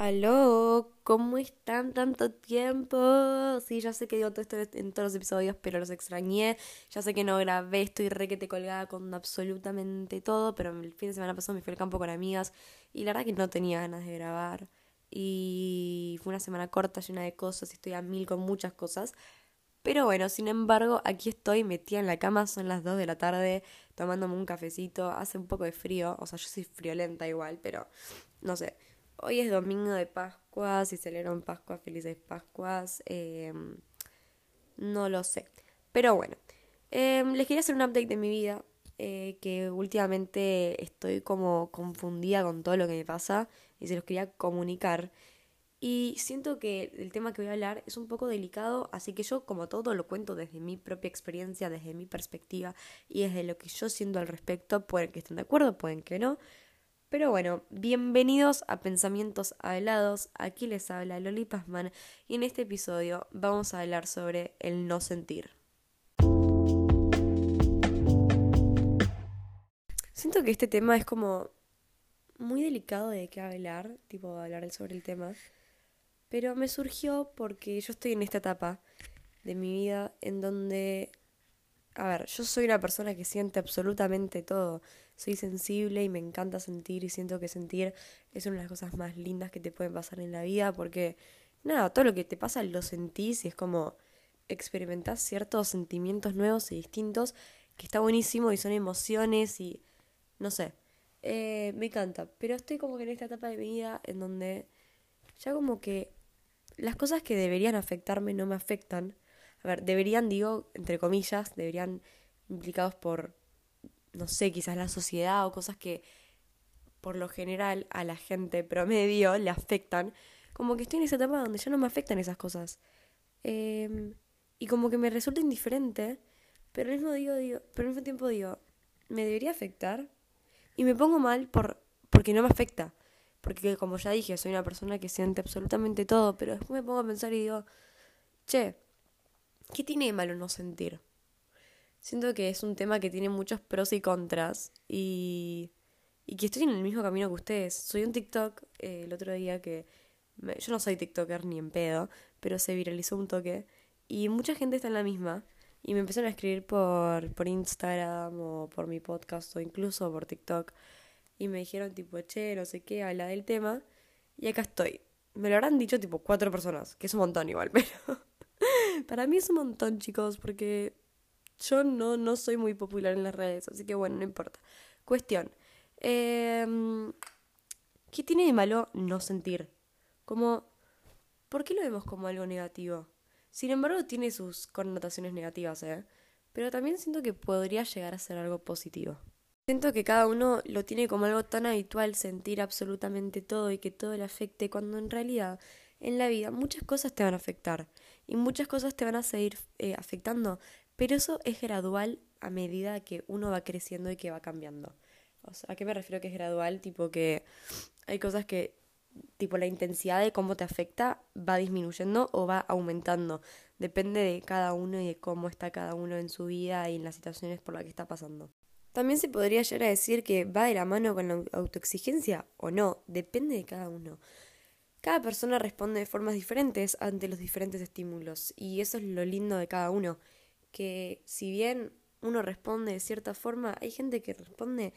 Aló, ¿cómo están tanto tiempo? Sí, ya sé que digo todo esto en todos los episodios, pero los extrañé. Ya sé que no grabé, estoy re que te colgaba con absolutamente todo, pero el fin de semana pasado me fui al campo con amigas y la verdad que no tenía ganas de grabar. Y fue una semana corta, llena de cosas, y estoy a mil con muchas cosas. Pero bueno, sin embargo, aquí estoy metida en la cama, son las 2 de la tarde, tomándome un cafecito, hace un poco de frío, o sea, yo soy friolenta igual, pero no sé. Hoy es domingo de Pascua, si celebran Pascua, felices Pascuas. Em, no lo sé. Pero bueno, em, les quería hacer un update de mi vida. Eh, que últimamente estoy como confundida con todo lo que me pasa y se los quería comunicar. Y siento que el tema que voy a hablar es un poco delicado, así que yo como todo lo cuento desde mi propia experiencia, desde mi perspectiva y desde lo que yo siento al respecto. Pueden que estén de acuerdo, pueden que no. Pero bueno, bienvenidos a Pensamientos Hablados. Aquí les habla Loli Pazman y en este episodio vamos a hablar sobre el no sentir. Siento que este tema es como muy delicado de qué hablar, tipo hablar sobre el tema, pero me surgió porque yo estoy en esta etapa de mi vida en donde, a ver, yo soy una persona que siente absolutamente todo soy sensible y me encanta sentir y siento que sentir es una de las cosas más lindas que te pueden pasar en la vida porque nada, todo lo que te pasa lo sentís y es como experimentás ciertos sentimientos nuevos y distintos que está buenísimo y son emociones y no sé, eh, me encanta, pero estoy como que en esta etapa de mi vida en donde ya como que las cosas que deberían afectarme no me afectan. A ver, deberían, digo, entre comillas, deberían implicados por no sé, quizás la sociedad o cosas que por lo general a la gente promedio le afectan, como que estoy en esa etapa donde ya no me afectan esas cosas. Em, y como que me resulta indiferente, pero al mismo, digo, digo, pero mismo tiempo digo, ¿me debería afectar? Y me pongo mal por, porque no me afecta. Porque como ya dije, soy una persona que siente absolutamente todo, pero después me pongo a pensar y digo, che, ¿qué tiene de malo no sentir? Siento que es un tema que tiene muchos pros y contras y, y que estoy en el mismo camino que ustedes. Soy un TikTok eh, el otro día que... yo no soy TikToker ni en pedo, pero se viralizó un toque y mucha gente está en la misma y me empezaron a escribir por, por Instagram o por mi podcast o incluso por TikTok y me dijeron tipo, che, no sé qué, habla del tema y acá estoy. Me lo habrán dicho tipo cuatro personas, que es un montón igual, pero para mí es un montón chicos porque yo no, no soy muy popular en las redes, así que bueno, no importa. Cuestión. Em, ¿Qué tiene de malo no sentir? Como, ¿por qué lo vemos como algo negativo? Sin embargo, tiene sus connotaciones negativas, ¿eh? Pero también siento que podría llegar a ser algo positivo. Siento que cada uno lo tiene como algo tan habitual sentir absolutamente todo y que todo le afecte, cuando en realidad en la vida muchas cosas te van a afectar y muchas cosas te van a seguir eh, afectando, pero eso es gradual a medida que uno va creciendo y que va cambiando. O ¿a qué me refiero que es gradual? Tipo que hay cosas que, tipo la intensidad de cómo te afecta va disminuyendo o va aumentando. Depende de cada uno y de cómo está cada uno en su vida y en las situaciones por las que está pasando. También se podría llegar a decir que va de la mano con la autoexigencia o no, depende de cada uno. Cada persona responde de formas diferentes ante los diferentes estímulos y eso es lo lindo de cada uno que si bien uno responde de cierta forma, hay gente que responde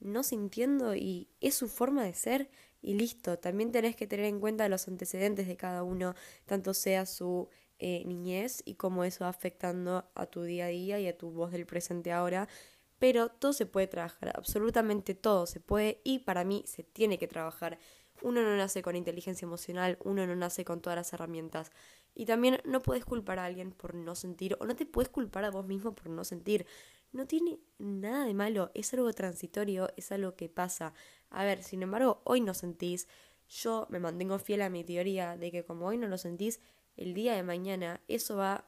no sintiendo y es su forma de ser y listo. También tenés que tener en cuenta los antecedentes de cada uno, tanto sea su eh, niñez y cómo eso va afectando a tu día a día y a tu voz del presente ahora. Pero todo se puede trabajar, absolutamente todo se puede y para mí se tiene que trabajar. Uno no nace con inteligencia emocional, uno no nace con todas las herramientas. Y también no puedes culpar a alguien por no sentir, o no te puedes culpar a vos mismo por no sentir. No tiene nada de malo, es algo transitorio, es algo que pasa. A ver, sin embargo, hoy no sentís. Yo me mantengo fiel a mi teoría de que como hoy no lo sentís, el día de mañana eso va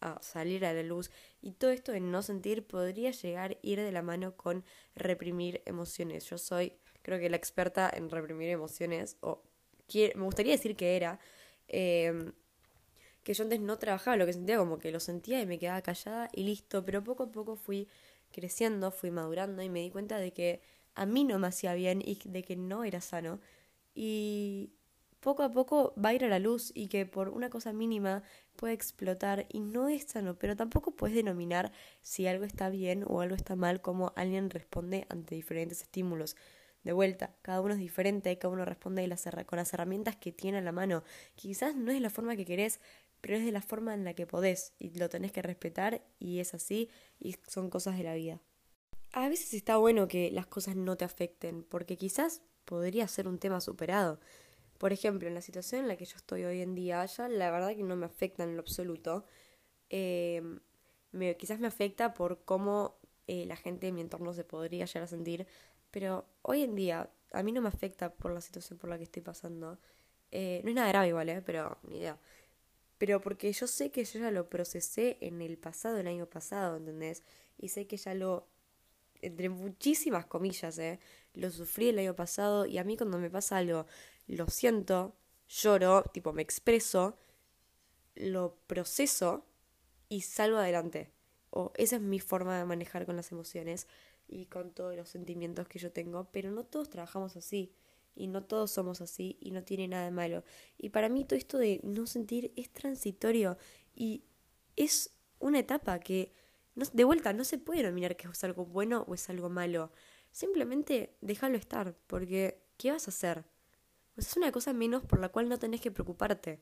a salir a la luz y todo esto de no sentir podría llegar a ir de la mano con reprimir emociones. Yo soy, creo que la experta en reprimir emociones, o me gustaría decir que era, eh, que yo antes no trabajaba lo que sentía, como que lo sentía y me quedaba callada y listo, pero poco a poco fui creciendo, fui madurando y me di cuenta de que a mí no me hacía bien y de que no era sano. Y poco a poco va a ir a la luz y que por una cosa mínima puede explotar y no es sano, pero tampoco puedes denominar si algo está bien o algo está mal como alguien responde ante diferentes estímulos. De vuelta, cada uno es diferente, cada uno responde con las herramientas que tiene a la mano. Quizás no es la forma que querés, pero es de la forma en la que podés y lo tenés que respetar y es así y son cosas de la vida. A veces está bueno que las cosas no te afecten, porque quizás podría ser un tema superado. Por ejemplo, en la situación en la que yo estoy hoy en día, ya la verdad que no me afecta en lo absoluto. Em, me, quizás me afecta por cómo eh, la gente de mi entorno se podría llegar a sentir, pero hoy en día a mí no me afecta por la situación por la que estoy pasando. Eh, no es nada grave igual, ¿eh? pero ni idea. Pero porque yo sé que yo ya lo procesé en el pasado, el año pasado, ¿entendés? Y sé que ya lo, entre muchísimas comillas, ¿eh? Lo sufrí el año pasado y a mí cuando me pasa algo, lo siento, lloro, tipo me expreso, lo proceso y salgo adelante. O esa es mi forma de manejar con las emociones y con todos los sentimientos que yo tengo, pero no todos trabajamos así y no todos somos así y no tiene nada de malo. Y para mí todo esto de no sentir es transitorio y es una etapa que de vuelta no se puede denominar que es algo bueno o es algo malo. Simplemente déjalo estar, porque ¿qué vas a hacer? Pues es una cosa menos por la cual no tenés que preocuparte.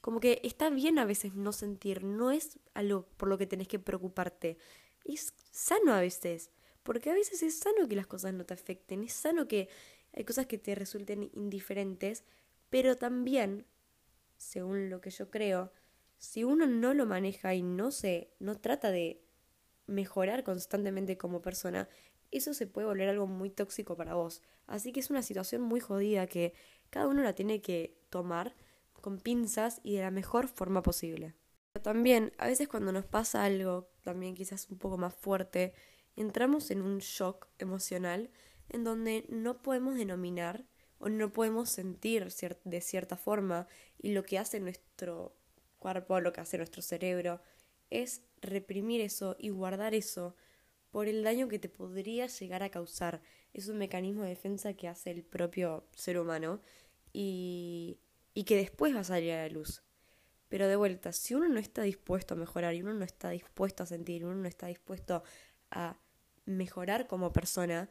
Como que está bien a veces no sentir, no es algo por lo que tenés que preocuparte. Es sano a veces, porque a veces es sano que las cosas no te afecten, es sano que hay cosas que te resulten indiferentes, pero también, según lo que yo creo, si uno no lo maneja y no se, no trata de mejorar constantemente como persona, eso se puede volver algo muy tóxico para vos. Así que es una situación muy jodida que cada uno la tiene que tomar con pinzas y de la mejor forma posible. Pero también, a veces cuando nos pasa algo, también quizás un poco más fuerte, entramos en un shock emocional en donde no podemos denominar o no podemos sentir de cierta forma y lo que hace nuestro cuerpo, lo que hace nuestro cerebro, es reprimir eso y guardar eso por el daño que te podría llegar a causar. Es un mecanismo de defensa que hace el propio ser humano y, y que después va a salir a la luz. Pero de vuelta, si uno no está dispuesto a mejorar y uno no está dispuesto a sentir, uno no está dispuesto a mejorar como persona,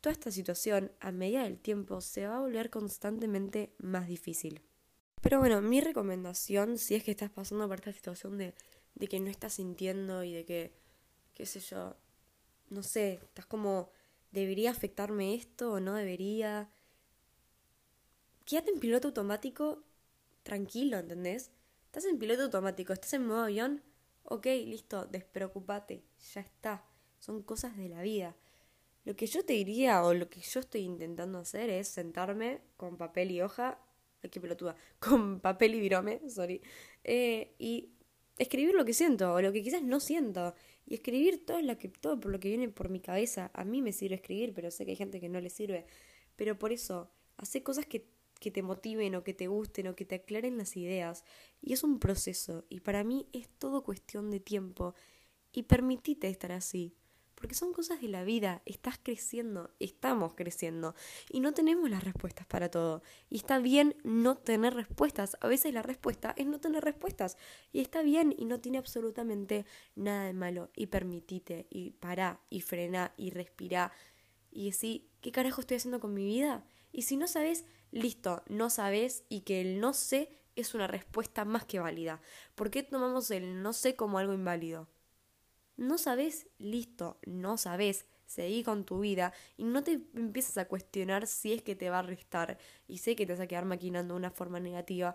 toda esta situación a medida del tiempo se va a volver constantemente más difícil. Pero bueno, mi recomendación, si es que estás pasando por esta situación de, que no estás sintiendo y de que, qué sé yo, no sé, estás como, ¿debería afectarme esto o no debería? Quédate en piloto automático tranquilo, ¿entendés? Estás en piloto automático, estás en modo avión, ok, listo, despreocúpate, ya está. Son cosas de la vida. Lo que yo te diría o lo que yo estoy intentando hacer es sentarme con papel y hoja, qué pelotuda, con papel y virome, sorry, eh, y escribir lo que siento o lo que quizás no siento y escribir todo lo que todo por lo que viene por mi cabeza. A mí me sirve escribir, pero sé que hay gente que no le sirve. Pero por eso, hace cosas que, que te motiven o que te gusten o que te aclaren las ideas. Y es un proceso. Y para mí es todo cuestión de tiempo. Y permitite estar así porque son cosas de la vida, estás creciendo, estamos creciendo y no tenemos las respuestas para todo. Y está bien no tener respuestas, a veces la respuesta es no tener respuestas y está bien y no tiene absolutamente nada de malo y permitite y pará y frena y respira y decir, ¿qué carajo estoy haciendo con mi vida? Y si no sabes, listo, no sabes y que el no sé es una respuesta más que válida. ¿Por qué tomamos el no sé como algo inválido? No sabes, listo, no sabes, seguí con tu vida y no te empiezas a cuestionar si es que te va a restar y sé que te vas a quedar maquinando de una forma negativa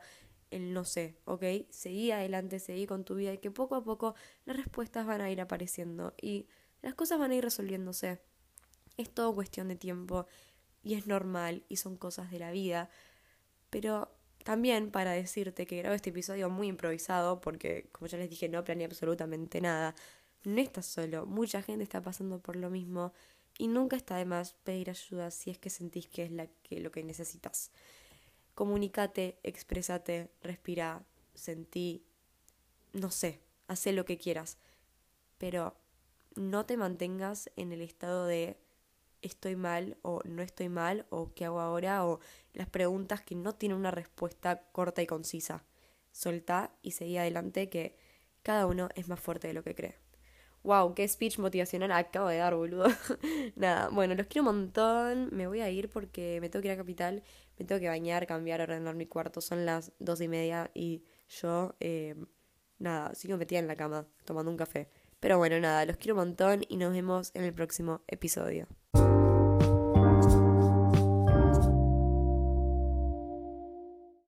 el no sé, ¿ok? Seguí adelante, seguí con tu vida y que poco a poco las respuestas van a ir apareciendo y las cosas van a ir resolviéndose. Es todo cuestión de tiempo y es normal y son cosas de la vida, pero también para decirte que grabo este episodio muy improvisado porque como ya les dije no planeé absolutamente nada no estás solo, mucha gente está pasando por lo mismo y nunca está de más pedir ayuda si es que sentís que es la, que, lo que necesitas. Comunicate, expresate, respira, sentí, no sé, haz lo que quieras, pero no te mantengas en el estado de estoy mal o no estoy mal o qué hago ahora o las preguntas que no tienen una respuesta corta y concisa. Soltá y seguí adelante que cada uno es más fuerte de lo que cree. Wow, qué speech motivacional acabo de dar, boludo. Nada, bueno, los quiero un montón. Me voy a ir porque me tengo que ir a Capital. Me tengo que bañar, cambiar, ordenar mi cuarto. Son las dos y media y yo, eh, nada, sigo metida en la cama tomando un café. Pero bueno, nada, los quiero un montón y nos vemos en el próximo episodio.